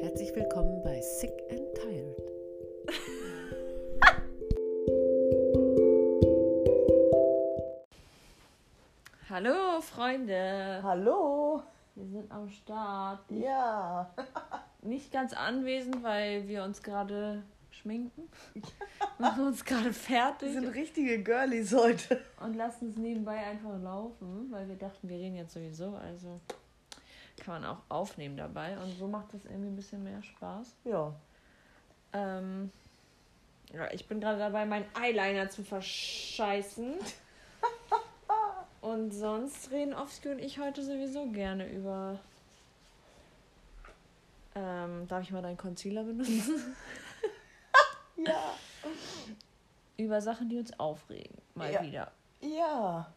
Herzlich willkommen bei Sick and Tired. Hallo Freunde, Hallo. wir sind am Start. Ja. Nicht ganz anwesend, weil wir uns gerade schminken. Machen uns gerade Wir fertig sind richtige Girlies heute. und lassen es nebenbei einfach laufen, weil wir dachten, wir reden jetzt sowieso, also kann man auch aufnehmen dabei und so macht es irgendwie ein bisschen mehr Spaß. Ja. Ähm, ja, ich bin gerade dabei, meinen Eyeliner zu verscheißen. Und sonst reden Offski und ich heute sowieso gerne über. Ähm, darf ich mal deinen Concealer benutzen? Ja. über Sachen, die uns aufregen. Mal Ja. wieder. Ja.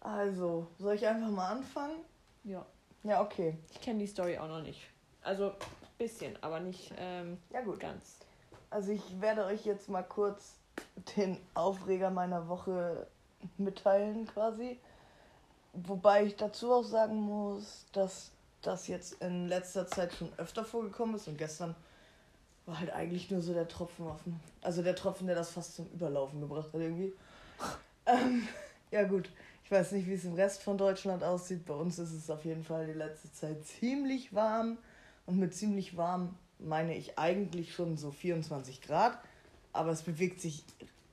Also, soll ich einfach mal anfangen? Ja. Ja, okay. Ich kenne die Story auch noch nicht. Also, ein bisschen, aber nicht ähm, Ja, gut. ganz. Also, ich werde euch jetzt mal kurz den Aufreger meiner Woche mitteilen, quasi. Wobei ich dazu auch sagen muss, dass das jetzt in letzter Zeit schon öfter vorgekommen ist und gestern war halt eigentlich nur so der Tropfen offen. Also der Tropfen, der das fast zum Überlaufen gebracht hat irgendwie. Ähm, ja gut, weiß nicht, wie es im Rest von Deutschland aussieht. Bei uns ist es auf jeden Fall die letzte Zeit ziemlich warm. Und mit ziemlich warm meine ich eigentlich schon so 24 Grad. Aber es bewegt sich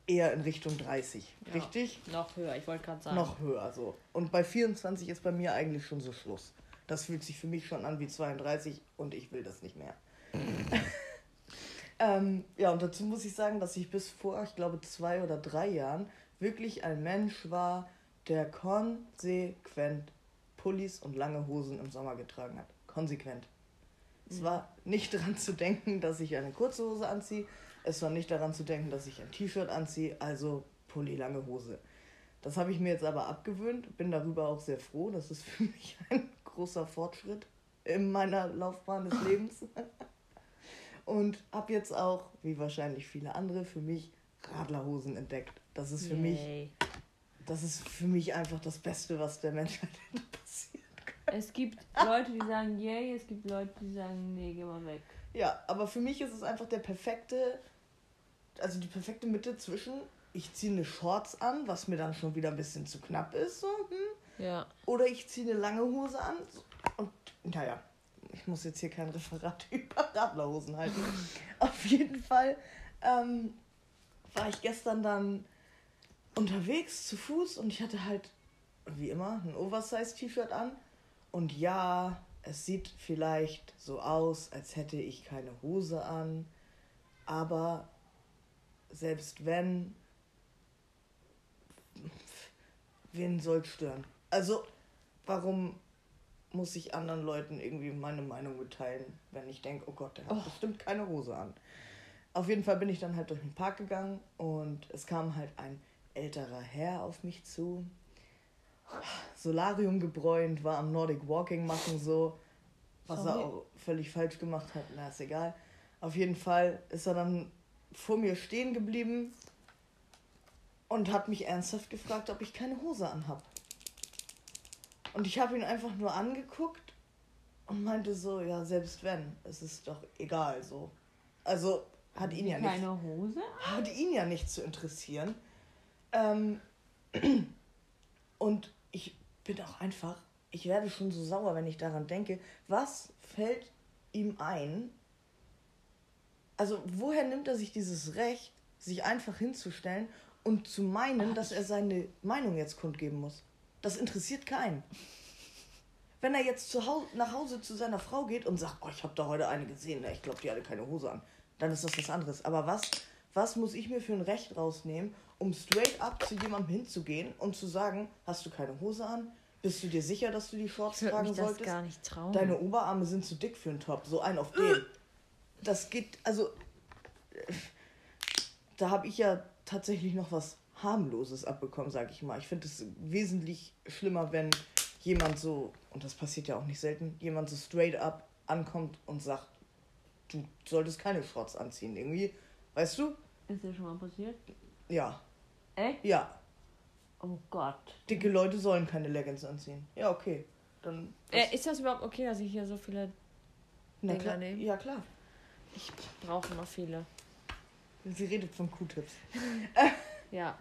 eher in Richtung 30. Ja. Richtig? Noch höher, ich wollte gerade sagen. Noch höher so. Und bei 24 ist bei mir eigentlich schon so Schluss. Das fühlt sich für mich schon an wie 32 und ich will das nicht mehr. ähm, ja, und dazu muss ich sagen, dass ich bis vor, ich glaube, zwei oder drei Jahren wirklich ein Mensch war, der konsequent Pullis und lange Hosen im Sommer getragen hat. Konsequent. Es Mhm. war nicht daran zu denken, dass ich eine kurze Hose anziehe. Es war nicht daran zu denken, dass ich ein T-Shirt anziehe, also Pulli, lange Hose. Das habe ich mir jetzt aber abgewöhnt, bin darüber auch sehr froh. Das ist für mich ein großer Fortschritt in meiner Laufbahn des Lebens. Und habe jetzt auch, wie wahrscheinlich viele andere, für mich Radlerhosen entdeckt. Das ist für mich, Yay. Das ist für mich einfach das Beste, was der Menschheit hätte passieren Es gibt Leute, die sagen yay, es gibt Leute, die sagen nee, geh mal weg. Ja, aber für mich ist es einfach der perfekte, also die perfekte Mitte zwischen, ich ziehe eine Shorts an, was mir dann schon wieder ein bisschen zu knapp ist, so, hm, Ja. oder ich ziehe eine lange Hose an so, und, naja, ich muss jetzt hier kein Referat über Radlerhosen halten. Auf jeden Fall ähm, war ich gestern dann unterwegs zu Fuß und ich hatte halt, wie immer, ein Oversize-T-Shirt an. Und ja, es sieht vielleicht so aus, als hätte ich keine Hose an. Aber selbst wenn, wen soll stören? Also, warum muss ich anderen Leuten irgendwie meine Meinung mitteilen, wenn ich denke, oh Gott, der hat Oh. bestimmt keine Hose an. Auf jeden Fall bin ich dann halt durch den Park gegangen und es kam halt ein älterer Herr auf mich zu. Solarium gebräunt, war am Nordic Walking machen so, was er Sorry. auch völlig falsch gemacht hat, na ist egal. Auf jeden Fall ist er dann vor mir stehen geblieben und hat mich ernsthaft gefragt, ob ich keine Hose anhab. Und ich habe ihn einfach nur angeguckt und meinte so, ja, selbst wenn, es ist doch egal so. Also hat ihn ja nicht Keine Hose? hat ihn ja nicht zu interessieren. Ähm, und ich bin auch einfach, ich werde schon so sauer, wenn ich daran denke, was fällt ihm ein? Also woher nimmt er sich dieses Recht, sich einfach hinzustellen und zu meinen, Ah, dass er seine Meinung jetzt kundgeben muss? Das interessiert keinen. Wenn er jetzt zu Hause, nach Hause zu seiner Frau geht und sagt, oh, ich habe da heute eine gesehen, ne, ich glaube, die hatte keine Hose an, dann ist das was anderes. Aber was, was muss ich mir für ein Recht rausnehmen, um straight up zu jemandem hinzugehen und zu sagen, hast du keine Hose an? Bist du dir sicher, dass du die Shorts Ich tragen mich das solltest? gar nicht trauen. Deine Oberarme sind zu dick für einen Top. So ein auf den. Das geht, also. Da habe ich ja tatsächlich noch was harmloses abbekommen, sag ich mal. Ich finde es wesentlich schlimmer, wenn jemand so, und das passiert ja auch nicht selten, jemand so straight up ankommt und sagt, du solltest keine Shorts anziehen. Irgendwie, weißt du? Ist dir schon mal passiert? Ja. Echt? Ja. Oh Gott. Dicke Leute sollen keine Leggings anziehen. Ja, okay. Dann. Äh, ist das überhaupt okay, dass ich hier so viele Na Dinger klar. nehmen. Ja, klar. Ich brauche immer viele. Sie redet von Q-Tips. Ja.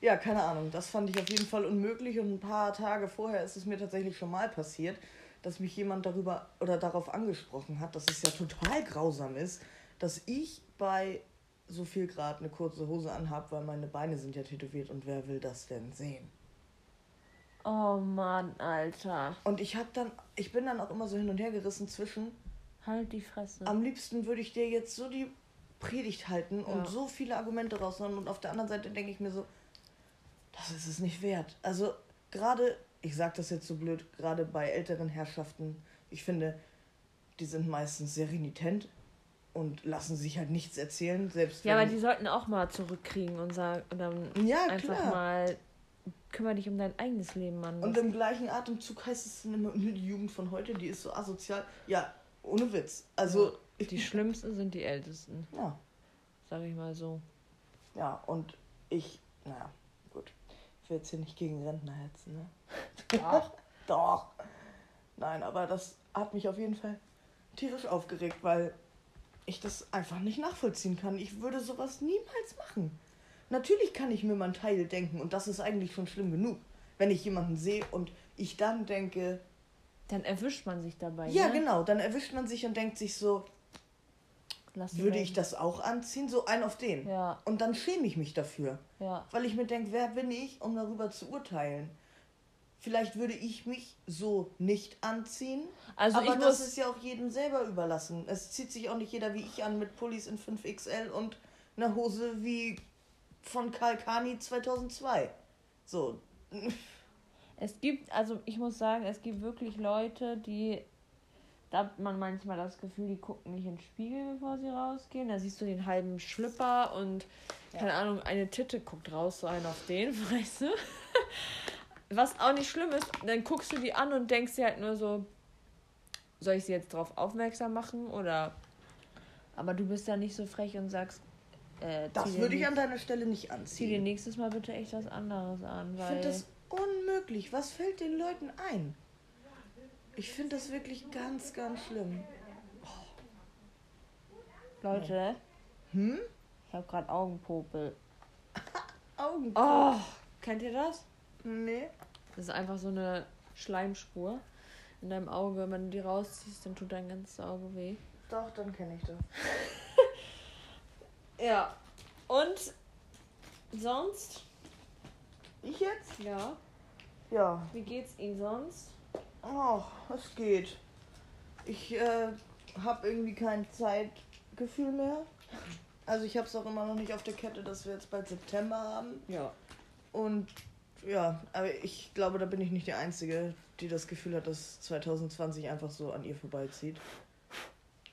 Ja, keine Ahnung. Das fand ich auf jeden Fall unmöglich und ein paar Tage vorher ist es mir tatsächlich schon mal passiert, dass mich jemand darüber oder darauf angesprochen hat, dass es ja total grausam ist, dass ich bei so viel Grad eine kurze Hose anhab, weil meine Beine sind ja tätowiert und wer will das denn sehen? Oh Mann, Alter. Und ich hab dann, ich bin dann auch immer so hin und her gerissen zwischen, Halt die Fresse. am liebsten würde ich dir jetzt so die Predigt halten und Ja. so viele Argumente raushauen und auf der anderen Seite denke ich mir so, das ist es nicht wert. Also gerade, ich sag das jetzt so blöd, gerade bei älteren Herrschaften, ich finde, die sind meistens sehr renitent und lassen sich halt nichts erzählen, selbst ja, aber die sollten auch mal zurückkriegen und sagen, und dann ja, einfach klar. mal kümmere dich um dein eigenes Leben, Mann. Und im gleichen Atemzug heißt es dann immer, die Jugend von heute, die ist so asozial. Ja, ohne Witz. Also, ich, die schlimmsten sind die Ältesten, ja, sag ich mal so. ja, und ich, naja, gut. Ich will jetzt hier nicht gegen Rentner hetzen, ne? Doch. Doch. Nein, aber das hat mich auf jeden Fall tierisch aufgeregt, weil ich das einfach nicht nachvollziehen kann. Ich würde sowas niemals machen. Natürlich kann ich mir mal einen Teil denken und das ist eigentlich schon schlimm genug. Wenn ich jemanden sehe und ich dann denke, Dann erwischt man sich dabei. ja ne? genau, dann erwischt man sich und denkt sich so, würde die ich das auch anziehen? So ein auf den. Ja, Und dann schäme ich mich dafür. ja. Weil ich mir denke, wer bin ich, um darüber zu urteilen? Vielleicht würde ich mich so nicht anziehen. Also aber ich das ist ja auch jedem selber überlassen. Es zieht sich auch nicht jeder wie ich an mit Pullis in 5XL und einer Hose wie von Kalkani 2002. So. es gibt, also ich muss sagen, es gibt wirklich Leute, die, da hat man manchmal das Gefühl, die gucken nicht in den Spiegel, bevor sie rausgehen. Da siehst du den halben Schlüpper und, keine Ahnung, eine Titte guckt raus, so einen auf den, weißt du? Was auch nicht schlimm ist, dann guckst du die an und denkst dir halt nur so, soll ich sie jetzt drauf aufmerksam machen oder... Aber du bist ja nicht so frech und sagst, äh, Das würde ich an deiner Stelle nicht Zieh dir anziehen. nächstes Mal bitte echt was anderes an, Ich weil... finde das unmöglich. Was fällt den Leuten ein? Ich finde das wirklich ganz, ganz schlimm. Leute, Hm? ich habe gerade Augenpopel. Augen. Oh, kennt ihr das? Nee. Das ist einfach so eine Schleimspur in deinem Auge. Wenn du die rausziehst, dann tut dein ganzes Auge weh. Doch, dann kenne ich das. Ja. Und sonst? Ich jetzt? Ja. Ja. Wie geht's Ihnen sonst? Oh, es geht. Ich äh, habe irgendwie kein Zeitgefühl mehr. Also ich habe es auch immer noch nicht auf der Kette, dass wir jetzt bald September haben. Ja. Und ja, aber ich glaube, da bin ich nicht die Einzige, die das Gefühl hat, dass 2020 einfach so an ihr vorbeizieht.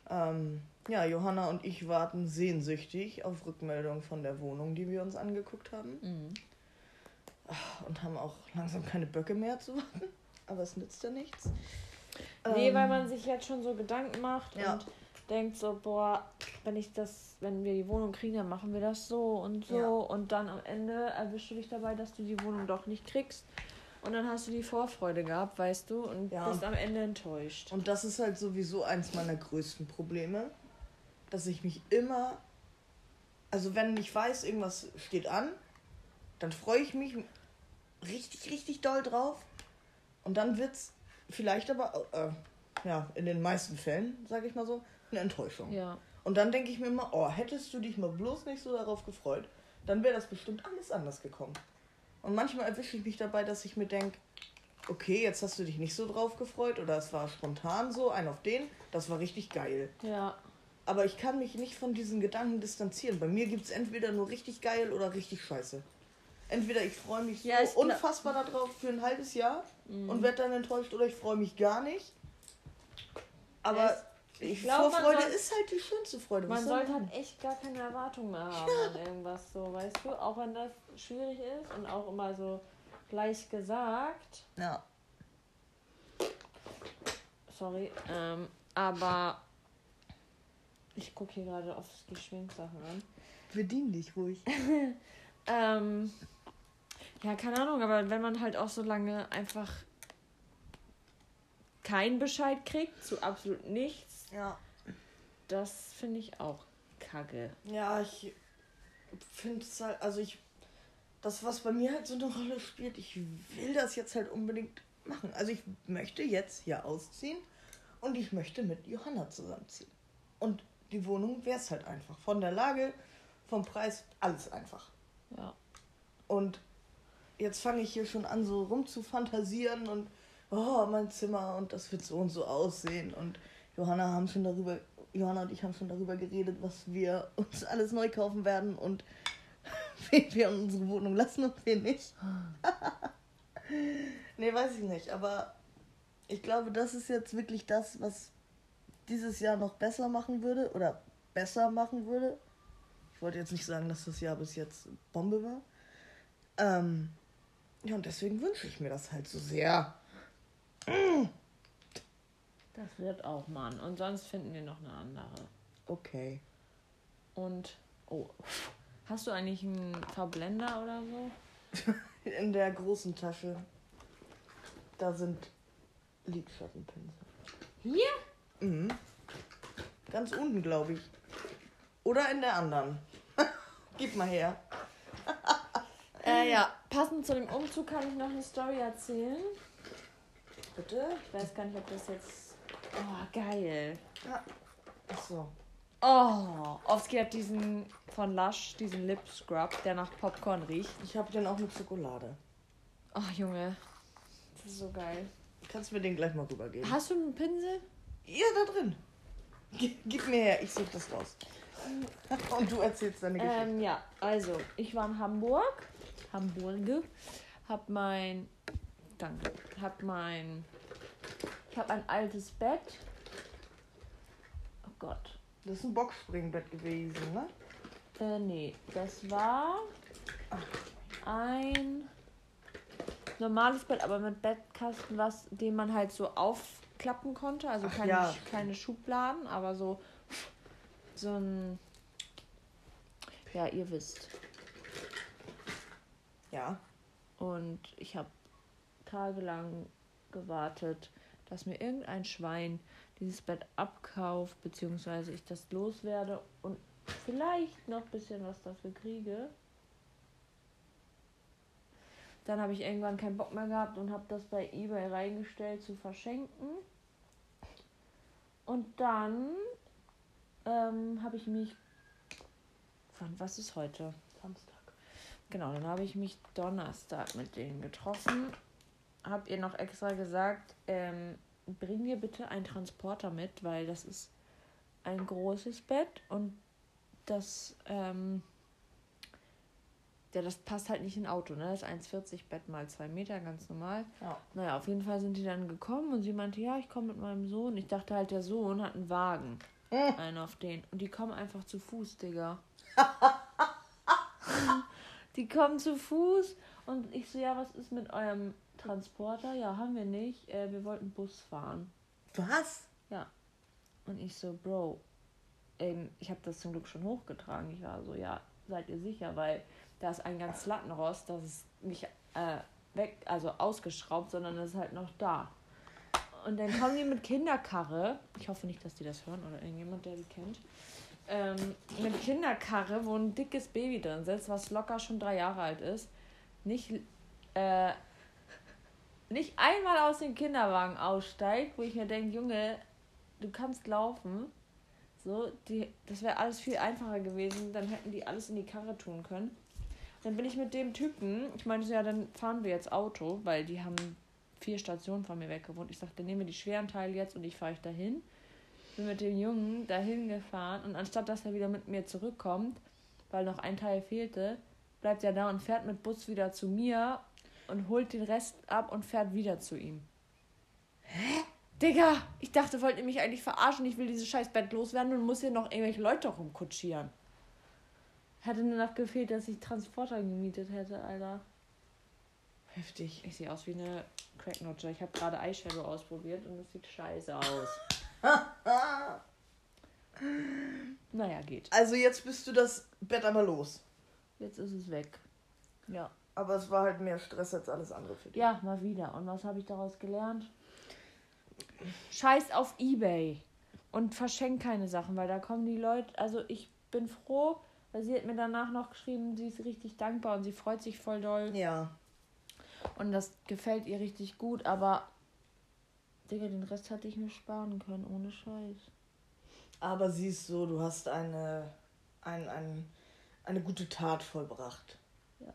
Ähm, ja, Johanna und ich warten sehnsüchtig auf Rückmeldung von der Wohnung, die wir uns angeguckt haben. Mhm. Und haben auch langsam keine Böcke mehr zu warten. Aber es nützt ja nichts. Nee, Ähm, weil man sich jetzt schon so Gedanken macht Ja. und denkt so, boah, wenn ich das, wenn wir die Wohnung kriegen, dann machen wir das so und so. Ja. Und dann am Ende erwischst du dich dabei, dass du die Wohnung doch nicht kriegst. Und dann hast du die Vorfreude gehabt, weißt du, und Ja. bist am Ende enttäuscht. Und das ist halt sowieso eins meiner größten Probleme, dass ich mich immer, also wenn ich weiß, irgendwas steht an, dann freue ich mich richtig, richtig doll drauf. Und dann wird's vielleicht aber, äh, ja, in den meisten Fällen, sage ich mal so, eine Enttäuschung. Ja. Und dann denke ich mir immer, oh, hättest du dich mal bloß nicht so darauf gefreut, dann wäre das bestimmt alles anders gekommen. Und manchmal erwische ich mich dabei, dass ich mir denke, okay, jetzt hast du dich nicht so drauf gefreut oder es war spontan so, ein auf den, das war richtig geil. Ja. Aber ich kann mich nicht von diesen Gedanken distanzieren. Bei mir gibt es entweder nur richtig geil oder richtig scheiße. Entweder ich freue mich so Ja, unfassbar darauf für ein halbes Jahr Mhm. und werde dann enttäuscht oder ich freue mich gar nicht. Aber ich glaub, man Vorfreude soll- ist halt die schönste Freude. Man soll sollte halt echt gar keine Erwartungen mehr haben an irgendwas so, weißt du? Auch wenn das schwierig ist und auch immer so gleich gesagt. Ja. Sorry. Ähm, aber ich gucke hier gerade auf die Schminksachen an. Bedien dich ruhig. Ähm, ja, keine Ahnung, aber wenn man halt auch so lange einfach keinen Bescheid kriegt, zu absolut nichts, Ja. Das finde ich auch kacke. Ja, ich finde es halt, also ich, das, was bei mir halt so eine Rolle spielt, ich will das jetzt halt unbedingt machen. Also ich möchte jetzt hier ausziehen und ich möchte mit Johanna zusammenziehen. Und die Wohnung wäre es halt einfach. Von der Lage, vom Preis, alles einfach. Ja. Und jetzt fange ich hier schon an, so rumzufantasieren und oh, mein Zimmer und das wird so und so aussehen. Und Johanna haben schon darüber, Johanna und ich haben schon darüber geredet, was wir uns alles neu kaufen werden und wen wir in unsere Wohnung lassen und wen nicht. nee, weiß ich nicht. Aber ich glaube, das ist jetzt wirklich das, was dieses Jahr noch besser machen würde oder besser machen würde. Ich wollte jetzt nicht sagen, dass das Jahr bis jetzt Bombe war. Ähm, ja, und deswegen wünsche ich mir das halt so sehr. Das wird auch, Mann. Und sonst finden wir noch eine andere. Okay. Und, oh, hast du eigentlich einen Verblender oder so? In der großen Tasche, da sind Lidschattenpinsel. Hier? Mhm. Ganz unten, glaube ich. Oder in der anderen. Gib mal her. Äh, ja, passend zu dem Umzug kann ich noch eine Story erzählen. Bitte? Ich weiß gar nicht, ob das jetzt. Oh, geil. Ja. Ach so. Oh, Oski hat diesen von Lush, diesen Lip Scrub, der nach Popcorn riecht. Ich habe den auch mit Schokolade. Oh, Junge. Das ist so geil. Kannst du mir den gleich mal rübergeben? Hast du einen Pinsel? Ja, da drin. Gib, gib mir her, ich suche das raus. Und du erzählst deine Geschichte. Ähm, ja, also, ich war in Hamburg. Hamburg. Hab mein. Danke. Hab mein. Ich hab ein altes Bett. Oh Gott. Das ist ein Boxspringbett gewesen, ne? Äh, nee. Das war ein normales Bett, aber mit Bettkasten, was, den man halt so aufklappen konnte. Also Ach keine, ja. keine Schubladen, aber so, so ein. Ja, ihr wisst. Ja. Und ich habe tagelang gewartet, dass mir irgendein Schwein dieses Bett abkauft, beziehungsweise ich das loswerde und vielleicht noch ein bisschen was dafür kriege. Dann habe ich irgendwann keinen Bock mehr gehabt und habe das bei eBay reingestellt zu verschenken. Und dann ähm, habe ich mich. Wann, was ist heute? Samstag. Genau, dann habe ich mich Donnerstag mit denen getroffen. Hab ihr noch extra gesagt, ähm, bring mir bitte einen Transporter mit, weil das ist ein großes Bett und das, ähm, ja, das passt halt nicht in ein Auto, ne? Das ist 1,40 Bett mal 2 Meter, ganz normal. Ja. Naja, auf jeden Fall sind die dann gekommen und sie meinte, ja, ich komme mit meinem Sohn. Ich dachte halt, der Sohn hat einen Wagen. Hm. Einen auf den. Und die kommen einfach zu Fuß, Digga. die kommen zu Fuß und ich so, ja, was ist mit eurem Transporter? Ja, haben wir nicht. Äh, wir wollten Bus fahren. Was? Und ich so, Bro, ähm, ich habe das zum Glück schon hochgetragen. Ich war so, ja, seid ihr sicher, weil da ist ein ganz Lattenrost, das ist nicht äh, weg, also ausgeschraubt, sondern das ist halt noch da. Und dann kommen die mit Kinderkarre. Ich hoffe nicht, dass die das hören oder irgendjemand, der die kennt. Ähm, mit Kinderkarre, wo ein dickes Baby drin sitzt, was locker schon drei Jahre alt ist. Nicht, äh, nicht einmal aus dem Kinderwagen aussteigt, wo ich mir denke, Junge, du kannst laufen. So, die, das wäre alles viel einfacher gewesen. Dann hätten die alles in die Karre tun können. Dann bin ich mit dem Typen, ich meinte so, ja, dann fahren wir jetzt Auto, weil die haben vier Stationen von mir weg gewohnt. Ich sagte, nehmen wir die schweren Teile jetzt und ich fahre euch dahin. Bin mit dem Jungen dahin gefahren und anstatt dass er wieder mit mir zurückkommt, weil noch ein Teil fehlte, bleibt er da und fährt mit Bus wieder zu mir und holt den Rest ab und fährt wieder zu ihm. Hä? Digga, ich dachte, wollt ihr mich eigentlich verarschen? Ich will dieses scheiß Bett loswerden und muss hier noch irgendwelche Leute rumkutschieren. Hätte nur noch gefehlt, dass ich Transporter gemietet hätte, Alter. Heftig. Ich sehe aus wie eine Cracknotcher. Ich habe gerade Eyeshadow ausprobiert und es sieht scheiße aus. naja, geht. Also jetzt bist du das Bett aber los. Jetzt ist es weg. Ja. Aber es war halt mehr Stress als alles andere für dich. Ja, mal wieder. Und was habe ich daraus gelernt? Scheiß auf Ebay. Und verschenk keine Sachen, weil da kommen die Leute. Also ich bin froh, weil sie hat mir danach noch geschrieben, sie ist richtig dankbar und sie freut sich voll doll. Ja. Und das gefällt ihr richtig gut, aber Digga, den Rest hätte ich mir sparen können, ohne Scheiß. Aber siehst so, du hast eine, ein, ein, eine gute Tat vollbracht. Ja.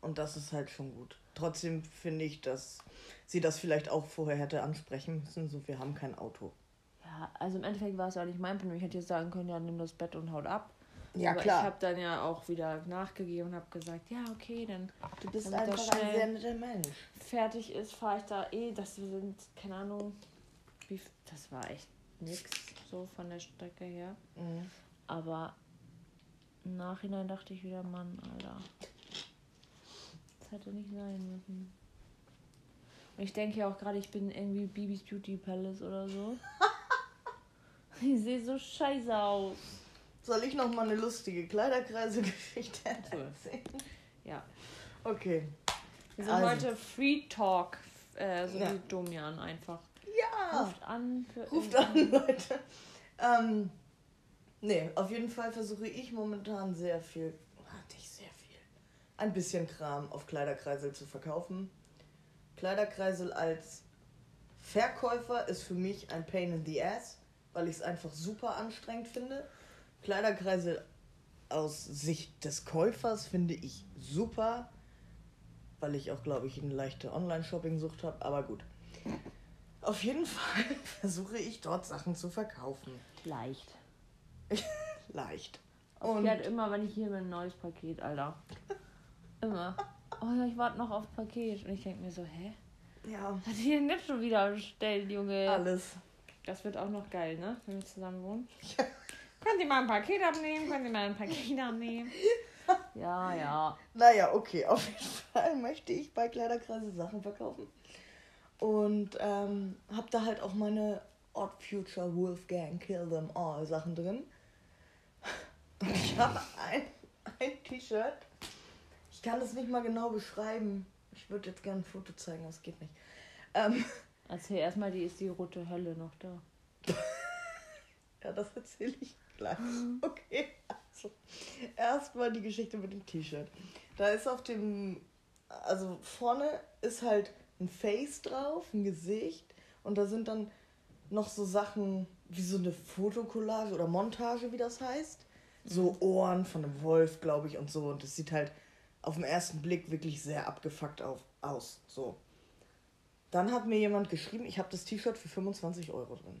Und das ist halt schon gut. Trotzdem finde ich, dass sie das vielleicht auch vorher hätte ansprechen müssen. So, wir haben kein Auto. Ja, also im Endeffekt war es auch nicht mein Problem. Ich hätte jetzt sagen können, ja, nimm das Bett und haut ab. Ja, Aber klar. ich habe dann ja auch wieder nachgegeben und habe gesagt, ja, okay, dann Du bist einfach ein sehr netter Mensch. fertig ist, fahre ich da eh. Das sind, keine Ahnung, wie, das war echt nix so von der Strecke her. Mhm. Aber im Nachhinein dachte ich wieder, Mann, Alter. Das hätte nicht sein müssen. Und ich denke ja auch gerade, ich bin irgendwie Bibis Beauty Palace oder so. ich sehe so scheiße aus. Soll ich noch mal eine lustige Kleiderkreise-Geschichte erzählen? Ja. Okay. Wir sind Also. heute Free Talk, äh, so Ja. wie Domian einfach. Ja. Ruft an für Ruft an, Leute. Ähm, nee, auf jeden Fall versuche ich momentan sehr viel, ah, nicht sehr viel, ein bisschen Kram auf Kleiderkreisel zu verkaufen. Kleiderkreisel als Verkäufer ist für mich ein Pain in the Ass, weil ich es einfach super anstrengend finde. Kleiderkreisel aus Sicht des Käufers finde ich super, weil ich auch, glaube ich, eine leichte Online-Shopping-Sucht habe, aber gut. Auf jeden Fall versuche ich dort Sachen zu verkaufen. Leicht. Leicht. Ich Und werde immer, wenn ich hier bin, ein neues Paket, Alter. Immer. Oh ja, ich warte noch auf Paket. Und ich denke mir so, hä? ja, Hat die denn nicht schon wieder bestellt, Junge? alles. Das wird auch noch geil, ne? Wenn wir zusammen wohnen. Können Sie mal ein Paket abnehmen? Können Sie mal ein Paket abnehmen? Ja, ja. Naja, okay, auf jeden Fall möchte ich bei Kleiderkreise Sachen verkaufen. Und ähm, hab da halt auch meine Odd Future Wolfgang Kill Them All Sachen drin. Und ich habe ein, ein T-Shirt. Ich kann das nicht mal genau beschreiben. Ich würde jetzt gerne ein Foto zeigen, aber es geht nicht. Ähm, Erzähl erstmal, die ist die rote Hölle noch da. Ja, das erzähle ich gleich. Okay, also erstmal die Geschichte mit dem T-Shirt. Da ist auf dem, also vorne ist halt ein Face drauf, ein Gesicht und da sind dann noch so Sachen wie so eine Fotokollage oder Montage, wie das heißt. So Ohren von einem Wolf, glaube ich, und so. Und das sieht halt auf den ersten Blick wirklich sehr abgefuckt auf, aus. So. Dann hat mir jemand geschrieben, ich habe das T-Shirt für 25 Euro drin.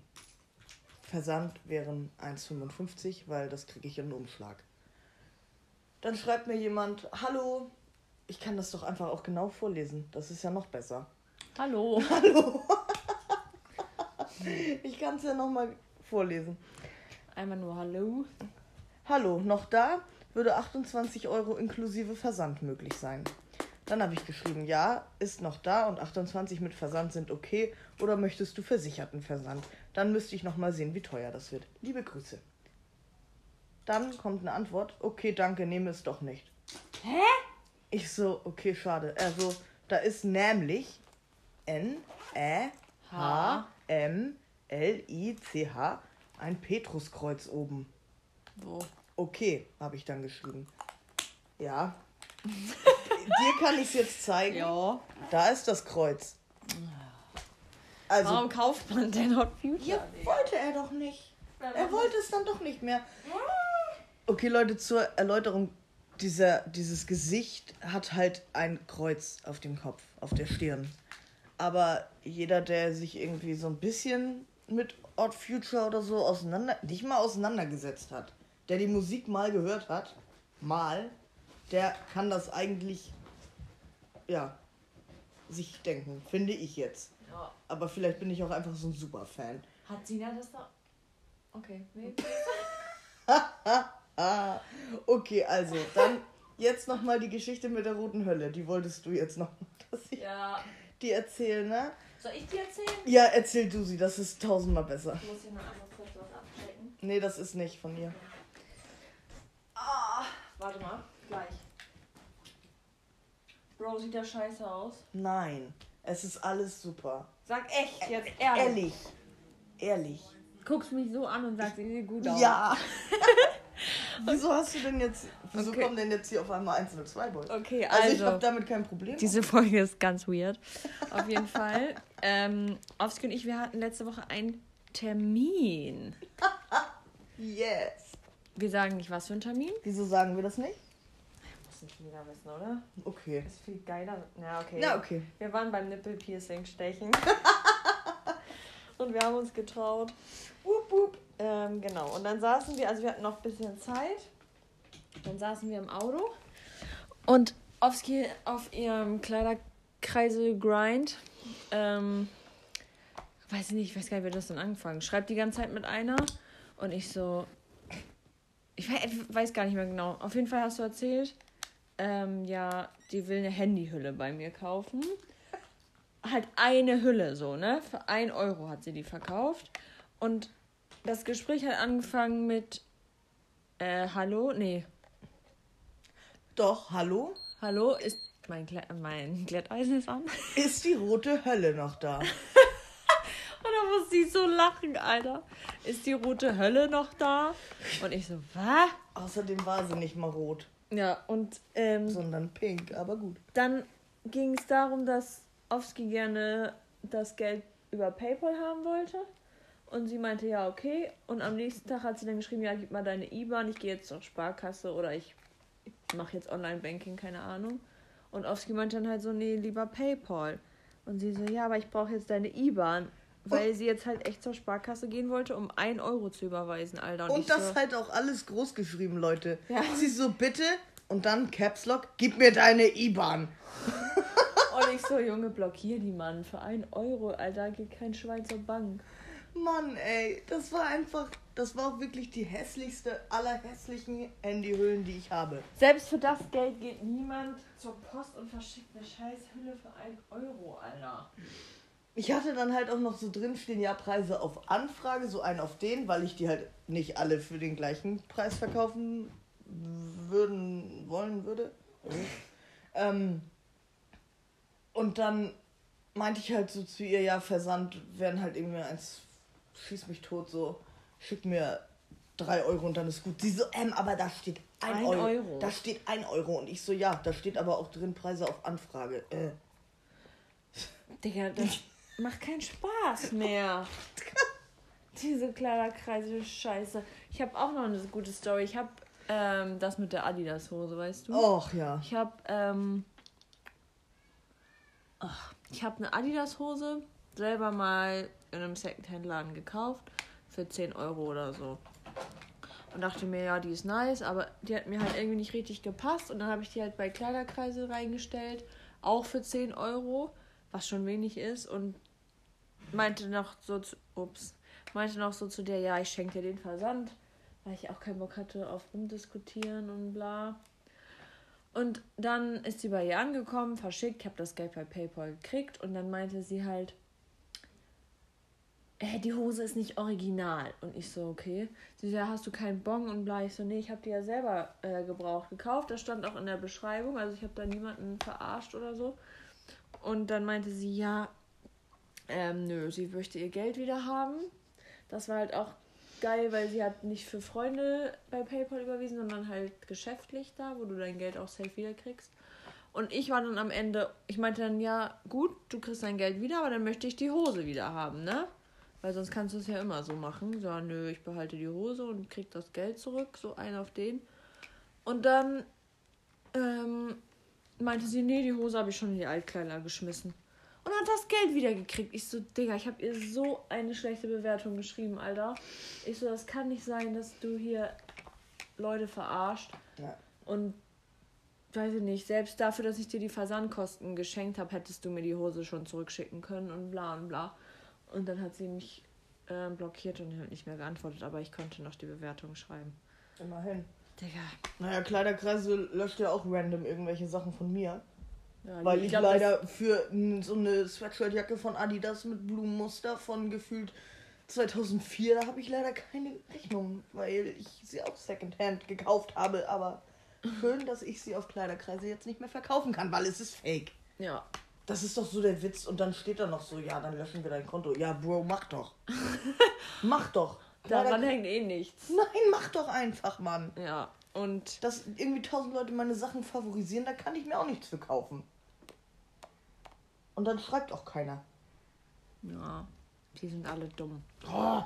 Versand wären 1,55, weil das kriege ich in Umschlag. Dann schreibt mir jemand, hallo, ich kann das doch einfach auch genau vorlesen. Das ist ja noch besser. Hallo. Hallo. ich kann es ja nochmal vorlesen. Einmal nur Hallo. Hallo, noch da? Würde 28 Euro inklusive Versand möglich sein. Dann habe ich geschrieben, ja, ist noch da und 28 mit Versand sind okay. Oder möchtest du versicherten Versand? Dann müsste ich noch mal sehen, wie teuer das wird. Liebe Grüße. Dann kommt eine Antwort, okay, danke, nehme es doch nicht. Hä? Ich so, okay, schade. Also, da ist nämlich N, Ä, H, M, L, I, C, H ein Petruskreuz oben. Wo? Okay, habe ich dann geschrieben. Ja. Dir kann ich es jetzt zeigen. Ja. Da ist das Kreuz. Also, Warum kauft man denn Hot Future? ja, wollte er doch nicht. Er wollte es dann doch nicht mehr. Okay, Leute, zur Erläuterung. Dieser, dieses Gesicht hat halt ein Kreuz auf dem Kopf, auf der Stirn. Aber jeder, der sich irgendwie so ein bisschen mit Odd Future oder so auseinander, nicht mal auseinandergesetzt hat, der die Musik mal gehört hat, mal, der kann das eigentlich, ja, sich denken, finde ich jetzt. Ja. Aber vielleicht bin ich auch einfach so ein Superfan. Hat Sina das da? Okay. Nee. Okay, also dann jetzt nochmal die Geschichte mit der roten Hölle. Die wolltest du jetzt noch, dass ich Ja. die erzähle, ne? Soll ich dir erzählen? Ja, erzähl du sie, das ist tausendmal besser. Ich muss hier mal einmal kurz was abchecken. Nee, das ist nicht von ihr. Ah, warte mal. Gleich. Bro, sieht der scheiße aus? Nein, es ist alles super. Sag echt, jetzt ehrlich. Ehrlich. ehrlich. Guckst mich so an und sagst, ich sehe gut aus. Ja. wieso hast du denn jetzt, wieso Okay. kommen denn jetzt hier auf einmal 102 Boys? Okay, Also, ich also- habe damit kein Problem. Diese Folge ist ganz weird. Auf jeden Fall. Ähm, und ich, wir hatten letzte Woche einen Termin. yes. Wir sagen nicht, was für ein Termin. Wieso sagen wir das nicht? Muss nicht jeder wissen, oder? Okay. Ist viel geiler. Ja, okay. Na, okay. Wir waren beim Nippelpiercing stechen. und wir haben uns getraut. Wup, wup. Ähm, genau. Und dann saßen wir, also wir hatten noch ein bisschen Zeit. Dann saßen wir im Auto. Und Offski auf ihrem Kleiderkreisel Grind. Ähm, weiß ich nicht, ich weiß gar nicht, wer das denn angefangen. Schreibt die ganze Zeit mit einer. Und ich so. Ich weiß, gar nicht mehr genau. Auf jeden Fall hast du erzählt, ähm, ja, die will eine Handyhülle bei mir kaufen. Halt eine Hülle so, ne? Für ein Euro hat sie die verkauft. Und das Gespräch hat angefangen mit äh, Hallo? Nee. Doch, hallo? Hallo, ist mein, Kle mein Glätteisen ist an? Ist die rote Hölle noch da? Da muss sie so lachen, Alter. Ist die rote Hölle noch da? Und ich so, was? Außerdem war sie nicht mal rot, Ja, und ähm, sondern pink, aber gut. dann ging es darum, dass Offski gerne das Geld über PayPal haben wollte. Und sie meinte, ja, okay. Und am nächsten Tag hat sie dann geschrieben, ja, gib mal deine IBAN, ich gehe jetzt zur Sparkasse oder ich mache jetzt Online-Banking, keine Ahnung. Und Offski meinte dann halt so, nee, lieber PayPal. Und sie so, ja, aber ich brauche jetzt deine IBAN. Weil sie jetzt halt echt zur Sparkasse gehen wollte, um 1 Euro zu überweisen, Alter. ich Und das so, halt auch alles groß geschrieben, Leute. Ja. Sie so, bitte, und dann Caps Lock, gib mir deine IBAN. Und ich so, Junge, blockier die Mann. Für 1 Euro, Alter, geht kein Schweizer Bank. Mann, ey, das war einfach, das war auch wirklich die hässlichste aller hässlichen Handyhüllen, die ich habe. Selbst für das Geld geht niemand zur Post und verschickt eine scheiß Hülle für 1 Euro, Alter. Ich hatte dann halt auch noch so drinstehen, ja, Preise auf Anfrage, so einen auf den, weil ich die halt nicht alle für den gleichen Preis verkaufen würden, wollen würde. ähm, und dann meinte ich halt so zu ihr, ja, Versand werden halt irgendwie eins, schieß mich tot, so, schick mir drei Euro und dann ist gut. Sie so, ähm, aber da steht ein, Ein Euro. Euro. Da steht ein Euro. Und ich so, ja, da steht aber auch drin Preise auf Anfrage. Äh. Digga, das macht keinen Spaß mehr. Diese Kleiderkreise Scheiße. Ich habe auch noch eine gute Story. Ich habe ähm, das mit der Adidas-Hose, weißt du? Och ja. Ich habe ähm, ach, ich habe eine Adidas-Hose selber mal in einem Secondhand-Laden gekauft für 10 Euro oder so. Und dachte mir, ja, die ist nice, aber die hat mir halt irgendwie nicht richtig gepasst. Und dann habe ich die halt bei Kleiderkreise reingestellt, auch für 10 Euro, was schon wenig ist. Und meinte noch so zu, ups, meinte noch so zu der, ja, ich schenke dir den Versand, weil ich auch keinen Bock hatte auf rumdiskutieren und bla. Und dann ist sie bei ihr angekommen, verschickt, ich habe das Geld bei PayPal gekriegt und dann meinte sie halt, äh, die Hose ist nicht original. Und ich so, okay. Sie so, ja, hast du keinen Bon und bla. Ich so, nee, ich habe die ja selber äh, gebraucht gekauft. Das stand auch in der Beschreibung, also ich habe da niemanden verarscht oder so. Und dann meinte sie, ja, ähm, nö, sie möchte ihr Geld wieder haben. Das war halt auch geil, weil sie hat nicht für Freunde bei PayPal überwiesen, sondern halt geschäftlich da, wo du dein Geld auch safe wieder kriegst. Und ich war dann am Ende, ich meinte dann, ja, gut, du kriegst dein Geld wieder, aber dann möchte ich die Hose wieder haben, ne? Weil sonst kannst du es ja immer so machen. So, nö, ich behalte die Hose und krieg das Geld zurück, so ein auf den. Und dann ähm, meinte sie, nee, die Hose habe ich schon in die Altkleider geschmissen. Und hat das Geld wieder gekriegt. Ich so, Digga, ich habe ihr so eine schlechte Bewertung geschrieben, Alter. Ich so, das kann nicht sein, dass du hier Leute verarscht. Ja. Und weiß ich nicht, selbst dafür, dass ich dir die Versandkosten geschenkt habe, hättest du mir die Hose schon zurückschicken können und bla und bla. Und dann hat sie mich äh, blockiert und nicht mehr geantwortet, aber ich konnte noch die Bewertung schreiben. Immerhin. Digga. Naja, Kleiderkreise löscht ja auch random irgendwelche Sachen von mir. Ja, Weil ich, glaub, leider für so eine Sweatshirtjacke von Adidas mit Blumenmuster von gefühlt 2004, da habe ich leider keine Rechnung, weil ich sie auch Secondhand gekauft habe. Aber schön, dass ich sie auf Kleiderkreise jetzt nicht mehr verkaufen kann, weil es ist fake. Ja. Das ist doch so der Witz. Und dann steht da noch so, ja, dann löschen wir dein Konto. Ja, Bro, mach doch. mach doch. Daran hängt eh nichts. Nein, mach doch einfach, Mann. Ja, und Dass irgendwie tausend Leute meine Sachen favorisieren, da kann ich mir auch nichts für kaufen. Und dann schreibt auch keiner. ja, die sind alle dumm. Oh,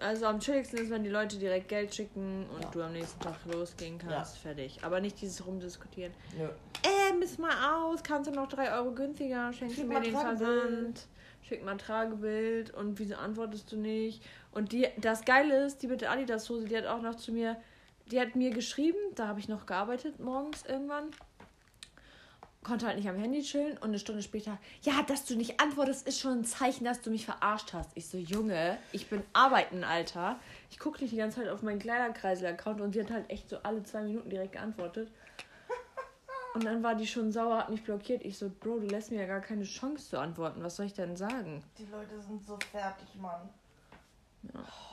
Also am chilligsten ist, wenn die Leute direkt Geld schicken und Ja. du am nächsten Tag losgehen kannst. Fertig. Aber nicht dieses Rumdiskutieren. nö. Äh, miss mal aus, kannst du noch 3 Euro günstiger, schenkst du mir mal den. Versand. Schick mal Tragebild und wieso antwortest du nicht? Und die, das Geile ist, die bitte Adidas Hose, die hat auch noch zu mir, die hat mir geschrieben, da habe ich noch gearbeitet morgens irgendwann. Konnte halt nicht am Handy chillen und eine Stunde später, ja, dass du nicht antwortest, ist schon ein Zeichen, dass du mich verarscht hast. Ich so, Junge, ich bin arbeiten, Alter. Ich gucke nicht die ganze Zeit auf meinen Kleiderkreisel-Account und sie hat halt echt so alle zwei Minuten direkt geantwortet. Und dann war die schon sauer, hat mich blockiert. Ich so, Bro, du lässt mir ja gar keine Chance zu antworten. Was soll ich denn sagen? Die Leute sind so fertig, Mann.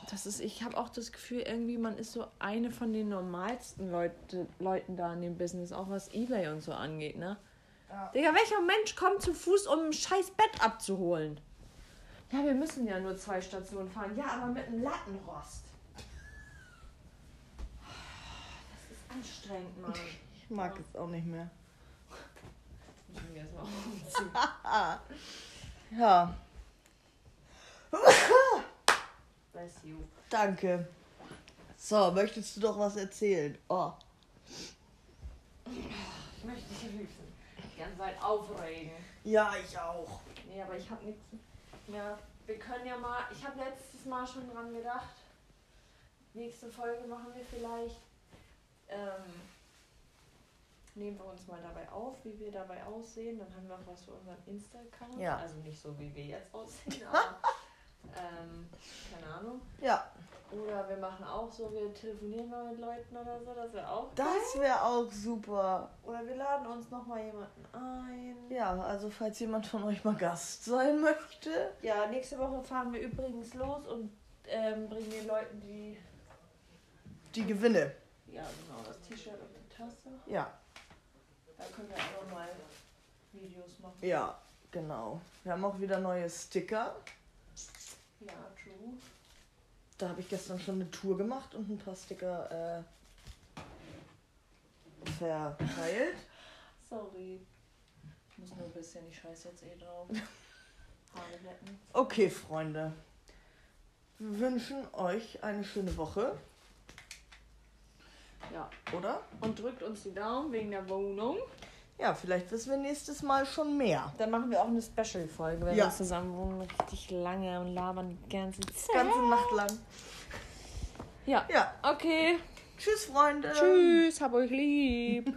Das ist, ich habe auch das Gefühl, irgendwie, man ist so eine von den normalsten Leute, Leuten da in dem Business, auch was Ebay und so angeht, ne? Ja. Digga, welcher Mensch kommt zu Fuß, um ein scheiß Bett abzuholen? Ja, wir müssen ja nur zwei Stationen fahren. Ja, aber mit einem Lattenrost. Das ist anstrengend, Mann. Ich mag es auch nicht mehr. Ich mir erst mal umziehen. Ja, Bless you. danke. So, möchtest du doch was erzählen? Oh. Ich möchte dich liebsten die ganze Zeit aufregen. Ja, ich auch. Nee, aber ich habe nichts. Ja, wir können ja mal. Ich habe letztes Mal schon dran gedacht. Nächste Folge machen wir vielleicht. Ähm, nehmen wir uns mal dabei auf, wie wir dabei aussehen. Dann haben wir auch was für unseren Insta-Account. Ja. Also nicht so, wie wir jetzt aussehen, aber. Ähm, keine Ahnung. Ja, Oder wir machen auch so, wir telefonieren mal mit Leuten oder so. Das wäre auch. das wäre auch super. Oder wir laden uns nochmal jemanden ein. Ja, also falls jemand von euch mal Gast sein möchte. Ja, nächste Woche fahren wir übrigens los und ähm, bringen den Leuten die, Die Gewinne. ja genau, das T-Shirt und die Tasse. Ja, Da können wir auch noch mal Videos machen. ja, genau. Wir haben auch wieder neue Sticker. Ja, true. Da habe ich gestern schon eine Tour gemacht und ein paar Sticker äh, verteilt. Sorry. Ich muss nur ein bisschen, ich scheiß jetzt eh drauf. Haare glätten. Okay, Freunde. Wir wünschen euch eine schöne Woche, Ja. oder? Und drückt uns die Daumen wegen der Wohnung. Ja, vielleicht wissen wir nächstes Mal schon mehr. Dann machen wir auch eine Special-Folge, wenn Ja. wir zusammen wohnen. Richtig lange und labern die ganze Zeit. Ganze Nacht lang. Ja. Ja, Okay. tschüss, Freunde. Tschüss. Hab euch lieb.